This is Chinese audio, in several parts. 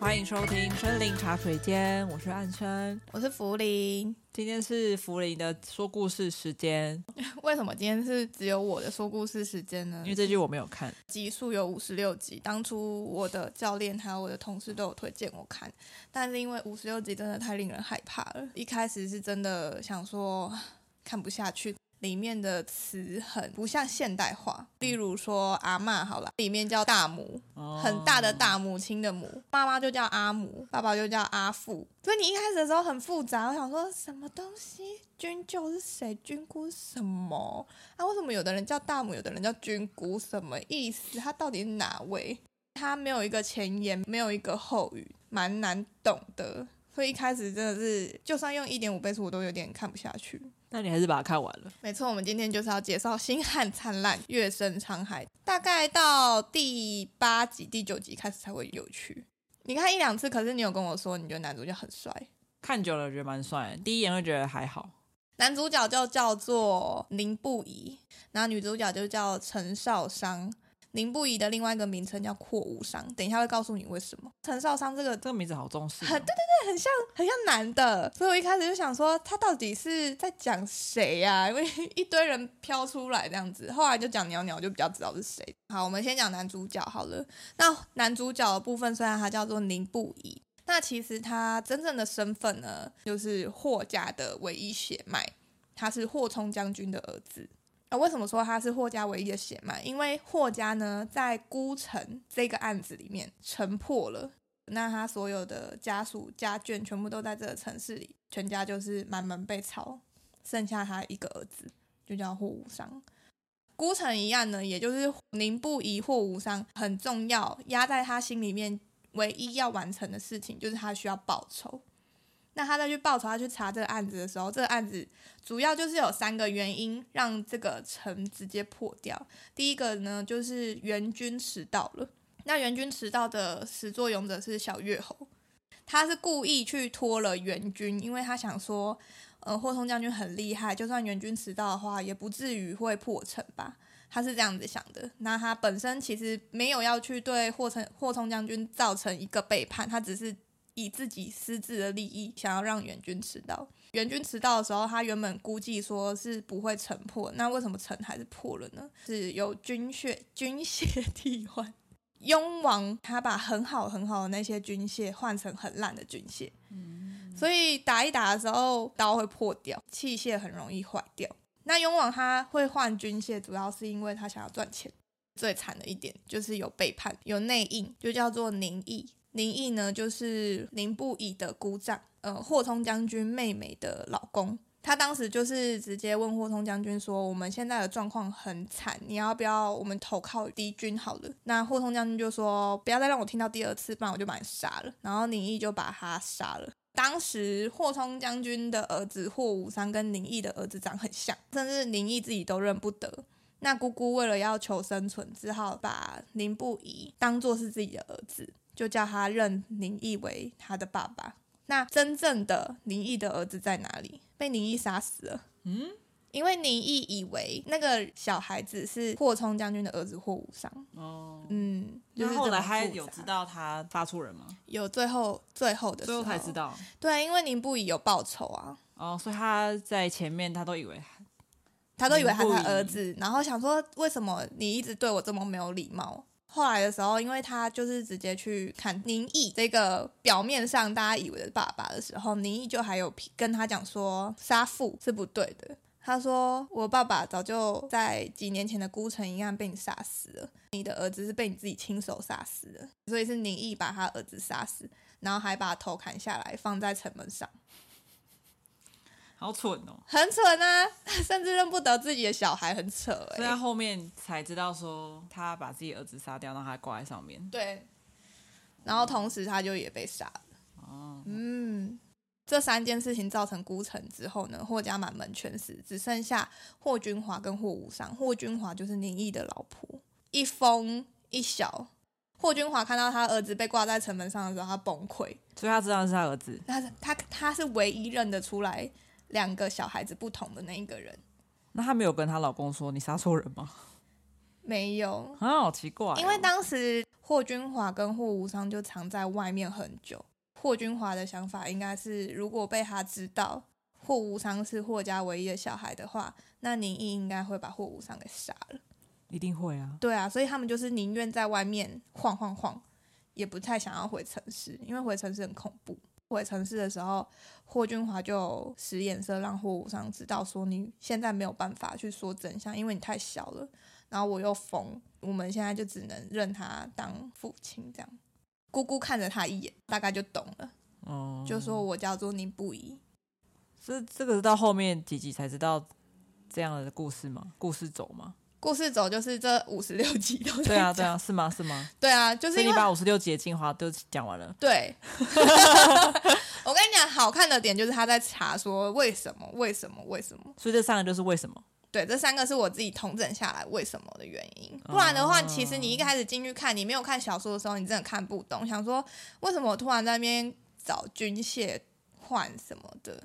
欢迎收听森林茶水间，我是暗生，我是福林。今天是福林的说故事时间。为什么今天是只有我的说故事时间呢？因为这集我没有看，集数有五十六集。当初我的教练还有我的同事都有推荐我看，但是因为五十六集真的太令人害怕了，一开始是真的想说看不下去。里面的词很不像现代化，例如说阿嬷好了，里面叫大母，很大的大母亲的母，妈妈就叫阿母，爸爸就叫阿父。所以你一开始的时候很复杂，我想说什么东西？君舅是谁？君姑是什么？啊，为什么有的人叫大母，有的人叫君姑？什么意思？他到底是哪位？他没有一个前言，没有一个后语，蛮难懂的。所以一开始真的是，就算用一点五倍速，我都有点看不下去。那你还是把它看完了。没错，我们今天就是要介绍《星汉灿烂，月升沧海》，大概到第八集、第九集开始才会有趣。你看一两次，可是你有跟我说，你觉得男主角很帅？看久了觉得蛮帅，第一眼会觉得还好。男主角就叫做林不疑，然后女主角就叫陈少商。宁不疑的另外一个名称叫阔无伤，等一下会告诉你为什么。陈少商这个这个名字好中式，很对对对，很像很像男的，所以我一开始就想说他到底是在讲谁呀？因为 一堆人飘出来这样子，后来就讲鸟鸟就比较知道是谁。好，我们先讲男主角好了。那男主角的部分虽然他叫做宁不疑，那其实他真正的身份呢，就是霍家的唯一血脉，他是霍冲将军的儿子。啊，为什么说他是霍家唯一的血脉？因为霍家呢，在孤城这个案子里面城破了，那他所有的家属家眷全部都在这个城市里，全家就是满门被抄，剩下他一个儿子，就叫霍无伤。孤城一案呢，也就是宁不疑、霍无伤很重要，压在他心里面唯一要完成的事情，就是他需要报仇。那他再去报仇，他去查这个案子的时候，这个案子主要就是有三个原因让这个城直接破掉。第一个呢，就是援军迟到了。那援军迟到的始作俑者是小月侯，他是故意去拖了援军，因为他想说，呃，霍冲将军很厉害，就算援军迟到的话，也不至于会破城吧？他是这样子想的。那他本身其实没有要去对霍冲霍冲将军造成一个背叛，他只是。以自己私自的利益，想要让援军迟到。援军迟到的时候，他原本估计说是不会城破，那为什么城还是破了呢？是有军血军械 替换。雍王他把很好很好的那些军械换成很烂的军械，嗯，所以打一打的时候刀会破掉，器械很容易坏掉。那雍王他会换军械，主要是因为他想要赚钱。最惨的一点就是有背叛，有内应，就叫做宁义。林毅呢，就是林不疑的姑丈，呃，霍通将军妹妹的老公。他当时就是直接问霍通将军说：“我们现在的状况很惨，你要不要我们投靠敌军好了？”那霍通将军就说：“不要再让我听到第二次，不然我就把你杀了。”然后林毅就把他杀了。当时霍冲将军的儿子霍无伤跟林毅的儿子长很像，甚至林毅自己都认不得。那姑姑为了要求生存，只好把林不疑当做是自己的儿子。就叫他认宁毅为他的爸爸。那真正的宁毅的儿子在哪里？被宁毅杀死了。嗯，因为宁毅以为那个小孩子是霍冲将军的儿子霍无伤。哦，嗯，就是后来他有知道他杀错人吗？有最后最后的时候，最后才知道。对，因为宁不疑有报仇啊。哦，所以他在前面他都以为他都以为他是他儿子，然后想说，为什么你一直对我这么没有礼貌？后来的时候，因为他就是直接去看宁毅这个表面上大家以为的爸爸的时候，宁毅就还有跟他讲说杀父是不对的。他说：“我爸爸早就在几年前的孤城一案被你杀死了，你的儿子是被你自己亲手杀死的，所以是宁毅把他儿子杀死，然后还把头砍下来放在城门上。”好蠢哦，很蠢啊，甚至认不得自己的小孩，很扯哎。所以他后面才知道说，他把自己儿子杀掉，让他挂在上面。对，然后同时他就也被杀了。哦，嗯，这三件事情造成孤城之后呢，霍家满门全死，只剩下霍君华跟霍无伤。霍君华就是宁毅的老婆，一疯一小。霍君华看到他儿子被挂在城门上的时候，他崩溃，所以他知道是他儿子。他他他是唯一认得出来。两个小孩子不同的那一个人，那她没有跟她老公说你杀错人吗？没有啊，好奇怪哦。因为当时霍君华跟霍无伤就藏在外面很久。霍君华的想法应该是，如果被他知道霍无伤是霍家唯一的小孩的话，那宁毅应该会把霍无伤给杀了。一定会啊。对啊，所以他们就是宁愿在外面晃晃晃，也不太想要回城市，因为回城市很恐怖。回城市的时候，霍俊华就使眼色让霍无伤知道说，你现在没有办法去说真相，因为你太小了。然后我又疯，我们现在就只能认他当父亲这样。姑姑看着他一眼，大概就懂了。哦、嗯，就说我叫做宁不疑。这这个是到后面几集才知道这样的故事吗？故事走吗？故事走就是这五十六集都对啊，对啊，是吗？是吗？对啊，就是你把五十六集的精华都讲完了。对，我跟你讲，好看的点就是他在查说为什么，为什么，为什么。所以这三个就是为什么。对，这三个是我自己统整下来为什么的原因。不然的话，其实你一开始进去看，你没有看小说的时候，你真的看不懂。想说为什么我突然在那边找军械换什么的。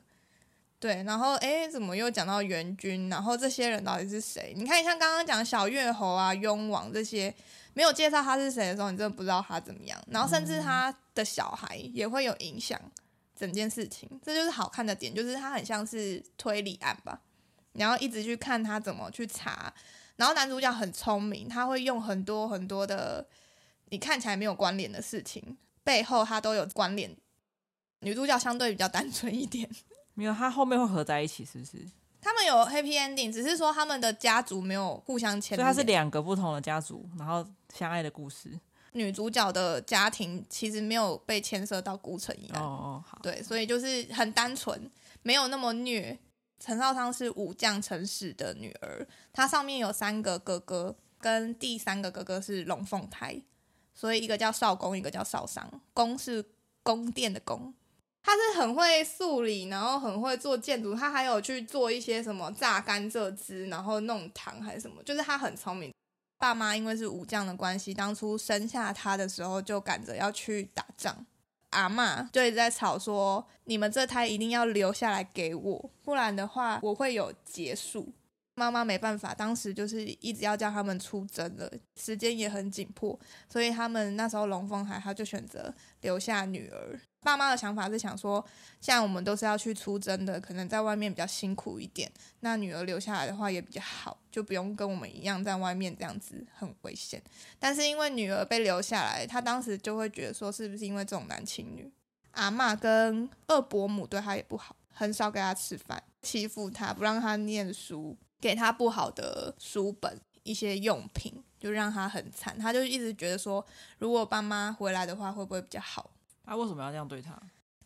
对，然后哎，怎么又讲到援军？然后这些人到底是谁？你看，像刚刚讲小月侯啊、雍王这些，没有介绍他是谁的时候，你真的不知道他怎么样。然后甚至他的小孩也会有影响整件事情，这就是好看的点，就是他很像是推理案吧。你要一直去看他怎么去查。然后男主角很聪明，他会用很多很多的你看起来没有关联的事情，背后他都有关联。女主角相对比较单纯一点。没有，他后面会合在一起，是不是？他们有 happy ending，只是说他们的家族没有互相牵连。所以他是两个不同的家族，然后相爱的故事。女主角的家庭其实没有被牵涉到孤城一样。哦哦，好。对，所以就是很单纯，没有那么虐。陈少商是武将陈氏的女儿，她上面有三个哥哥，跟第三个哥哥是龙凤胎，所以一个叫少公，一个叫少商。公是宫殿的宫。他是很会数理，然后很会做建筑，他还有去做一些什么榨甘蔗汁，然后弄糖还是什么，就是他很聪明。爸妈因为是武将的关系，当初生下他的时候就赶着要去打仗，阿嬷就一直在吵说：“你们这胎一定要留下来给我，不然的话我会有结束。”妈妈没办法，当时就是一直要叫他们出征了，时间也很紧迫，所以他们那时候龙凤海他就选择留下女儿。爸妈的想法是想说，像我们都是要去出征的，可能在外面比较辛苦一点，那女儿留下来的话也比较好，就不用跟我们一样在外面这样子很危险。但是因为女儿被留下来，她当时就会觉得说，是不是因为重男轻女？阿嬷跟二伯母对她也不好，很少给她吃饭，欺负她，不让她念书。给她不好的书本、一些用品，就让她很惨。她就一直觉得说，如果爸妈回来的话，会不会比较好？他为什么要这样对他？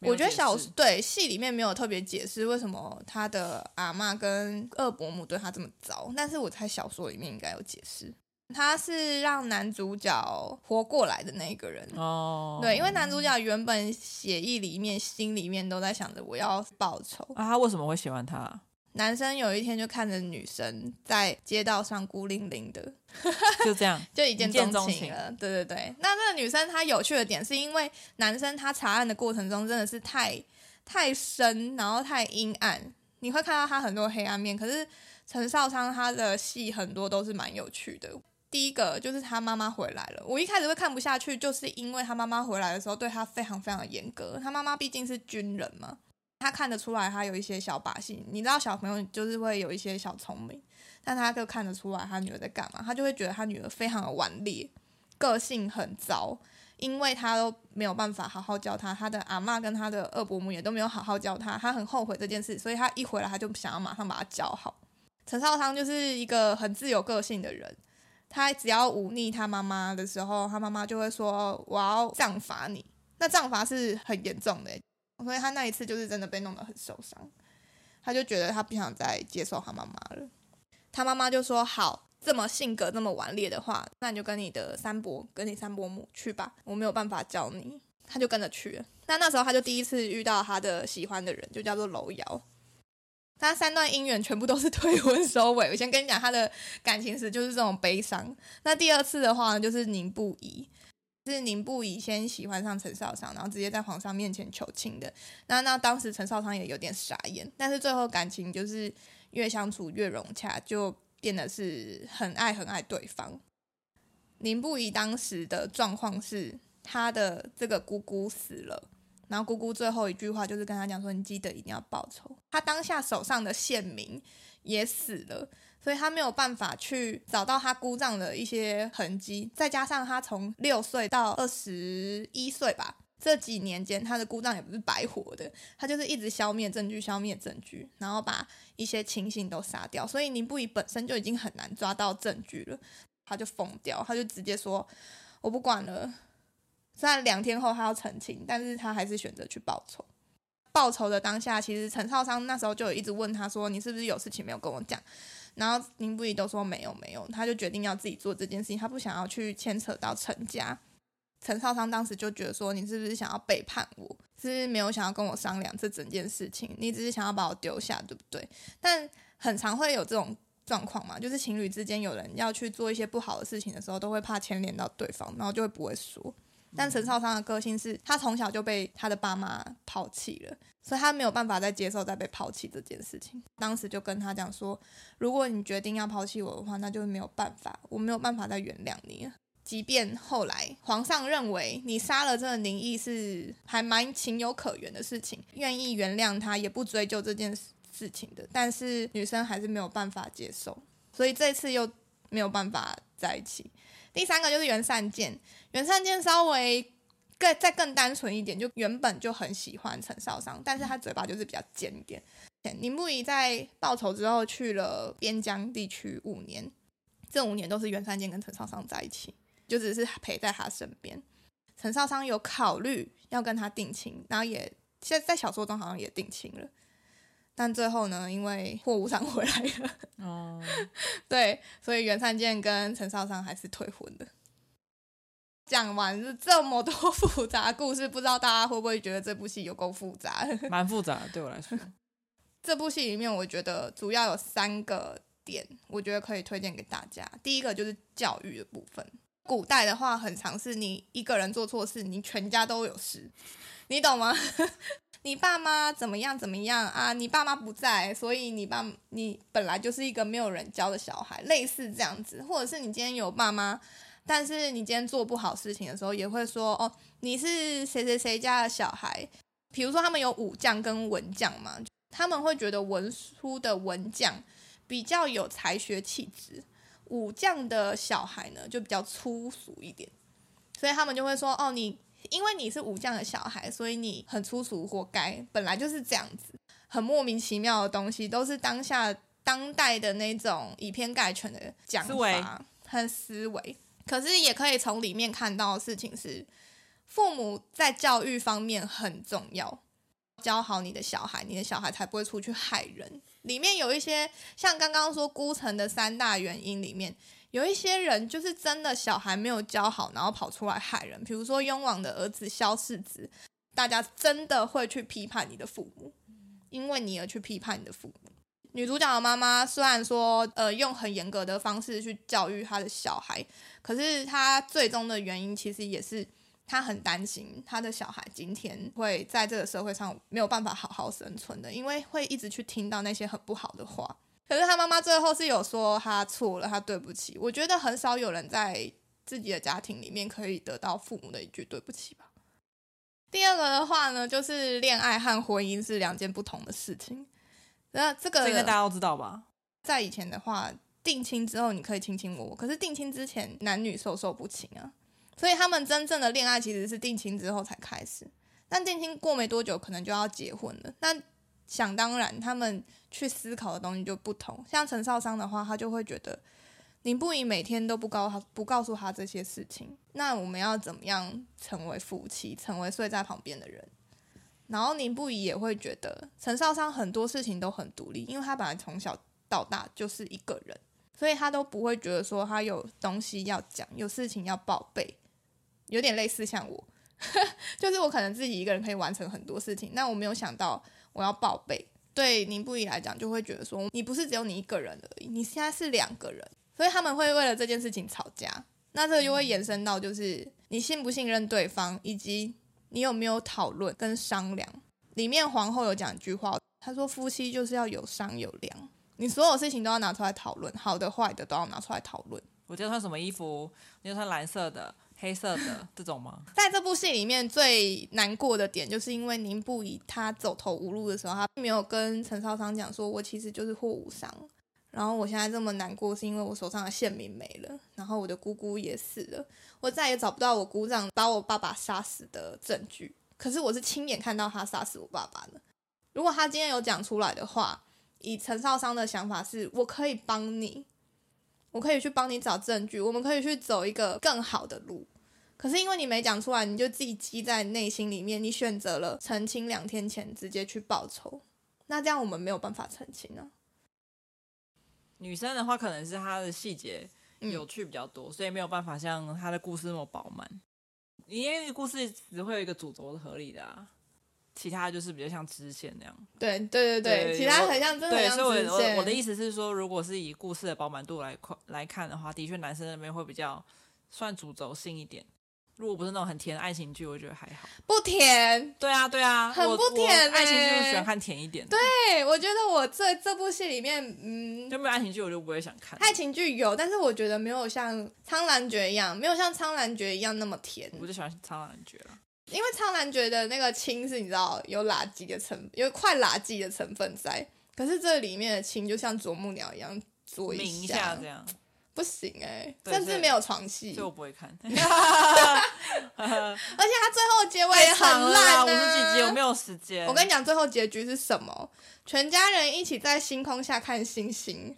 我觉得小对戏里面没有特别解释为什么他的阿嬷跟二伯母对他这么糟，但是我猜小说里面应该有解释。他是让男主角活过来的那个人哦，对，因为男主角原本血液里面、心里面都在想着我要报仇啊。他为什么会喜欢他？男生有一天就看着女生在街道上孤零零的，就这样 就一见钟情了。对对对，那这个女生她有趣的点是因为男生他查案的过程中真的是太太深，然后太阴暗，你会看到他很多黑暗面。可是陈少昌他的戏很多都是蛮有趣的。第一个就是他妈妈回来了，我一开始会看不下去，就是因为他妈妈回来的时候对他非常非常的严格。他妈妈毕竟是军人嘛。他看得出来，他有一些小把戏。你知道，小朋友就是会有一些小聪明，但他就看得出来他女儿在干嘛。他就会觉得他女儿非常的顽劣，个性很糟，因为他都没有办法好好教他。他的阿嬷跟他的二伯母也都没有好好教他，他很后悔这件事，所以他一回来他就想要马上把他教好。陈少商就是一个很自由个性的人，他只要忤逆他妈妈的时候，他妈妈就会说：“我要杖罚你。”那杖罚是很严重的。所以他那一次就是真的被弄得很受伤，他就觉得他不想再接受他妈妈了。他妈妈就说：“好，这么性格这么顽劣的话，那你就跟你的三伯跟你三伯母去吧，我没有办法教你。”他就跟着去了。那那时候他就第一次遇到他的喜欢的人，就叫做楼瑶。他三段姻缘全部都是退婚 收尾。我先跟你讲他的感情史，就是这种悲伤。那第二次的话呢，就是宁不疑。是宁不疑先喜欢上陈少商，然后直接在皇上面前求亲的。那那当时陈少商也有点傻眼，但是最后感情就是越相处越融洽，就变得是很爱很爱对方。宁不疑当时的状况是，他的这个姑姑死了，然后姑姑最后一句话就是跟他讲说：“你记得一定要报仇。”他当下手上的县民也死了，所以他没有办法去找到他姑丈的一些痕迹。再加上他从六岁到二十一岁吧，这几年间他的姑丈也不是白活的，他就是一直消灭证据，消灭证据，然后把一些亲信都杀掉。所以宁不疑本身就已经很难抓到证据了。他就疯掉，他就直接说：“我不管了。”虽然两天后他要澄清，但是他还是选择去报仇。报仇的当下，其实陈少商那时候就有一直问他说：“你是不是有事情没有跟我讲？”然后宁不疑都说没有没有，他就决定要自己做这件事情，他不想要去牵扯到陈家。陈少商当时就觉得说：“你是不是想要背叛我？是不是没有想要跟我商量这整件事情？你只是想要把我丢下，对不对？”但很常会有这种。状况嘛，就是情侣之间有人要去做一些不好的事情的时候，都会怕牵连到对方，然后就会不会说。但陈少商的个性是他从小就被他的爸妈抛弃了，所以他没有办法再接受再被抛弃这件事情。当时就跟他讲说，如果你决定要抛弃我的话，那就没有办法，我没有办法再原谅你了。即便后来皇上认为你杀了这个宁毅是还蛮情有可原的事情，愿意原谅他，也不追究这件事。事情的，但是女生还是没有办法接受，所以这次又没有办法在一起。第三个就是袁善见，袁善见稍微更再更单纯一点，就原本就很喜欢陈少商，但是他嘴巴就是比较尖一点。宁不疑在报仇之后去了边疆地区五年，这五年都是袁善见跟陈少商在一起，就只是陪在他身边。陈少商有考虑要跟他定亲，然后也现在在小说中好像也定亲了。但最后呢，因为货物上回来了，哦，对，所以袁善健跟陈少商还是退婚的。讲完是这么多复杂的故事，不知道大家会不会觉得这部戏有够复杂？蛮复杂的，对我来说。这部戏里面，我觉得主要有三个点，我觉得可以推荐给大家。第一个就是教育的部分。古代的话，很常是你一个人做错事，你全家都有事，你懂吗？你爸妈怎么样怎么样啊？你爸妈不在，所以你爸你本来就是一个没有人教的小孩，类似这样子，或者是你今天有爸妈，但是你今天做不好事情的时候，也会说哦，你是谁谁谁家的小孩。比如说他们有武将跟文将嘛，他们会觉得文书的文将比较有才学气质，武将的小孩呢就比较粗俗一点，所以他们就会说哦，你。因为你是武将的小孩，所以你很粗俗，活该。本来就是这样子，很莫名其妙的东西，都是当下当代的那种以偏概全的讲法和思维。可是也可以从里面看到的事情是，父母在教育方面很重要，教好你的小孩，你的小孩才不会出去害人。里面有一些像刚刚说孤城的三大原因里面。有一些人就是真的小孩没有教好，然后跑出来害人。比如说雍王的儿子萧世子，大家真的会去批判你的父母，因为你而去批判你的父母。女主角的妈妈虽然说呃用很严格的方式去教育她的小孩，可是她最终的原因其实也是她很担心她的小孩今天会在这个社会上没有办法好好生存的，因为会一直去听到那些很不好的话。可是他妈妈最后是有说他错了，他对不起。我觉得很少有人在自己的家庭里面可以得到父母的一句对不起吧。第二个的话呢，就是恋爱和婚姻是两件不同的事情。那这个这个大家都知道吧？在以前的话，定亲之后你可以卿卿我我，可是定亲之前男女授受不亲啊。所以他们真正的恋爱其实是定亲之后才开始。但定亲过没多久，可能就要结婚了。那想当然，他们去思考的东西就不同。像陈少商的话，他就会觉得宁不疑每天都不告他不告诉他这些事情，那我们要怎么样成为夫妻，成为睡在旁边的人？然后宁不疑也会觉得陈少商很多事情都很独立，因为他本来从小到大就是一个人，所以他都不会觉得说他有东西要讲，有事情要报备，有点类似像我，就是我可能自己一个人可以完成很多事情，那我没有想到。我要报备，对宁不疑来讲，就会觉得说你不是只有你一个人而已，你现在是两个人，所以他们会为了这件事情吵架。那这个就会延伸到就是你信不信任对方，以及你有没有讨论跟商量。里面皇后有讲一句话，她说夫妻就是要有商有量，你所有事情都要拿出来讨论，好的坏的都要拿出来讨论。我今天穿什么衣服？你要穿蓝色的、黑色的这种吗？在这部戏里面最难过的点，就是因为宁不疑他走投无路的时候，他并没有跟陈少商讲说：“我其实就是货物商。”然后我现在这么难过，是因为我手上的县名没了，然后我的姑姑也死了，我再也找不到我姑丈把我爸爸杀死的证据。可是我是亲眼看到他杀死我爸爸的。如果他今天有讲出来的话，以陈少商的想法是，我可以帮你，我可以去帮你找证据，我们可以去走一个更好的路。可是因为你没讲出来，你就自己积在内心里面，你选择了澄清两天前直接去报仇，那这样我们没有办法澄清啊。女生的话，可能是她的细节有趣比较多，嗯，所以没有办法像她的故事那么饱满。因为故事只会有一个主轴是合理的啊，其他就是比较像支线那样。对对对对，对，其他很像真的很像支线。对，所以我的意思是说，如果是以故事的饱满度来看来看的话，的确男生那边会比较算主轴性一点。如果不是那种很甜的爱情剧，我觉得还好。不甜。对啊，对啊，很不甜，欸。爱情剧我喜欢看甜一点。对，我觉得我这这部戏里面，嗯，就没有爱情剧，我就不会想看。爱情剧有，但是我觉得没有像《苍兰诀》一样，没有像《苍兰诀》一样那么甜。我就喜欢《苍兰诀》了，因为《苍兰诀》的那个青是，你知道有垃圾的成，有快垃圾的成分在。可是这里面的青就像啄木鸟一样，啄一下这样。不行哎、欸，甚至没有床戏，所以我不会看。而且他最后结尾也很烂啊，五十几集我没有时间。我跟你讲，最后结局是什么？全家人一起在星空下看星星。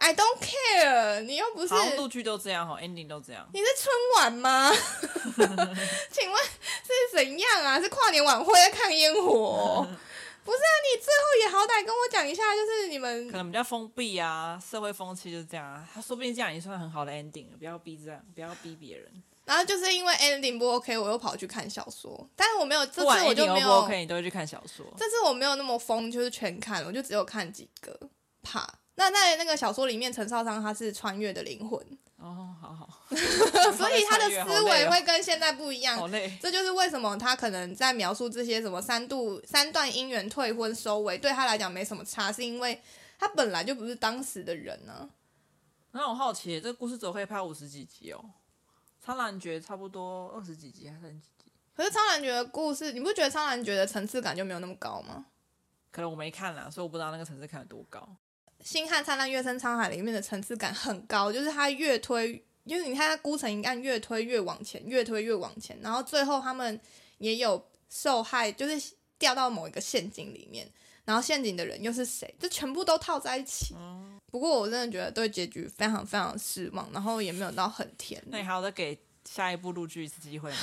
I don't care，你又不是。陆剧都这样哈，ending 都这样。你是春晚吗？请问是怎样啊？是跨年晚会在看烟火？不是啊，你最后也好歹跟我讲一下，就是你们可能比较封闭啊，社会风气就是这样啊。他说不定这样也算很好的 ending，不要逼这样，不要逼别人。然后就是因为 ending 不 OK，我又跑去看小说，但是我没有这次我就没有不 OK，你都会去看小说。这次我没有那么疯，就是全看了，我就只有看几个，怕。那在那个小说里面，陈少商他是穿越的灵魂。哦，好好，所以他的思维会跟现在不一样。好累，这就是为什么他可能在描述这些什么三度三段姻缘、退婚、收尾，对他来讲没什么差，是因为他本来就不是当时的人呢、啊。那我好奇，这个故事怎么可以拍五十几集哦？苍兰诀差不多二十几集还是三十几集？可是苍兰诀的故事，你不觉得苍兰诀的层次感就没有那么高吗？可能我没看啦，所以我不知道那个层次看有多高。星汉灿烂，月升沧海里面的层次感很高，就是他越推，因为你看他孤城一案越推越往前，越推越往前，然后最后他们也有受害，就是掉到某一个陷阱里面，然后陷阱的人又是谁？就全部都套在一起。不过我真的觉得对结局非常非常失望，然后也没有到很甜。那你还要再给下一部录剧一次机会吗？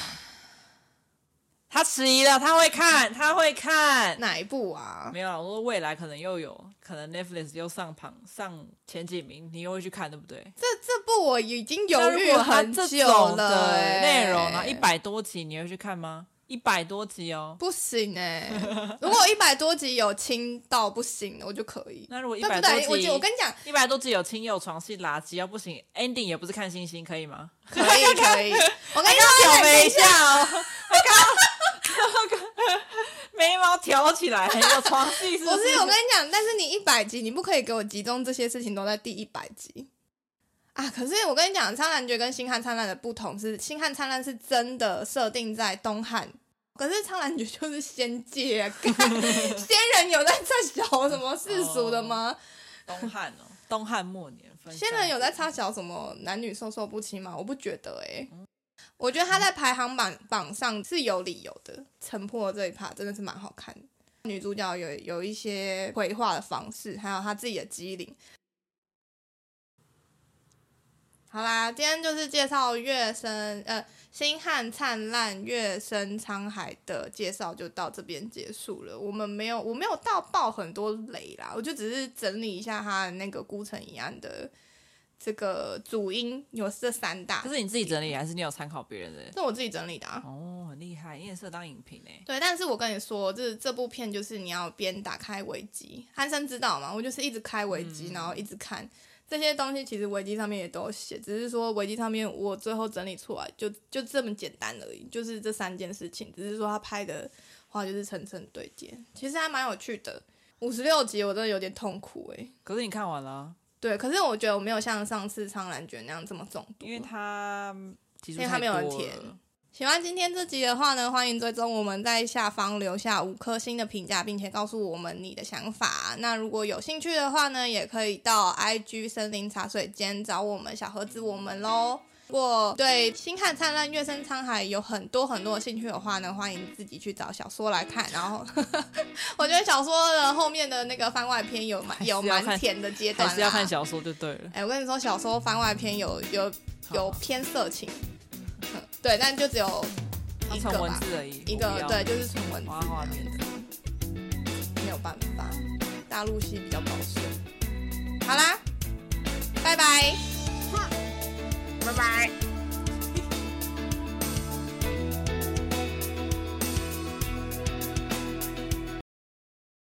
他迟疑了，他会看，他会看哪一部啊？没有，我说未来可能又有可能 Netflix 又上榜上前几名，你又会去看，对不对？这这部我已经犹豫很久了，欸，内容啊，一百多集你会去看吗？一百多集哦，不行哎，欸！如果一百多集有亲到不行，我就可以。那如果一百多集，我我跟你讲，一百多集有亲有床戏垃圾要不行，ending 也不是看星星，可以吗？可以可以。我跟你表白一下哦。眉毛挑起来，很有床戏。不是，我跟你讲，但是你一百集，你不可以给我集中这些事情都在第一百集啊！可是我跟你讲，《苍兰诀》跟《星汉灿烂》的不同是，《星汉灿烂》是真的设定在东汉，可是《苍兰诀》就是仙界啊！仙人有在插小什么世俗的吗？哦、东汉哦，东汉末年，仙人有在插小什么男女授受不亲吗？我不觉得哎、欸。嗯我觉得他在排行榜榜上是有理由的，城破这一趴真的是蛮好看的。女主角有有一些绘画的方式，还有她自己的机灵。好啦，今天就是介绍月升呃星汉灿烂月升沧海的介绍就到这边结束了。我们没有我没有到爆很多雷啦，我就只是整理一下他的那个孤城一案的。这个主因有这三大，这是你自己整理还是你有参考别人的？是我自己整理的啊。哦，很厉害，你也适合当影评呢。对，但是我跟你说，这这部片就是你要边打开维基，汉生知道吗？我就是一直开维基，嗯，然后一直看这些东西。其实维基上面也都有写，只是说维基上面我最后整理出来就就这么简单而已，就是这三件事情。只是说他拍的话就是层层对接，其实还蛮有趣的。五十六集我真的有点痛苦哎。可是你看完了啊。对，可是我觉得我没有像上次苍兰诀那样这么中毒，因为它因为它没有很甜。喜欢今天这集的话呢，欢迎追踪我们在下方留下五颗星的评价，并且告诉我们你的想法。那如果有兴趣的话呢，也可以到 IG 森林茶水间找我们小盒子我们喽。如果对《星汉灿烂，月升沧海》有很多很多的兴趣的话呢，欢迎自己去找小说来看。然后，我觉得小说的后面的那个番外篇有蛮有蛮甜的阶段，还是要看小说就对了。哎、欸，我跟你说，小说番外篇有有有偏色情。对，但就只有一个吧，一个对，就是纯文字画面的，没有办法，大陆系比较保守。好啦，拜拜，拜拜。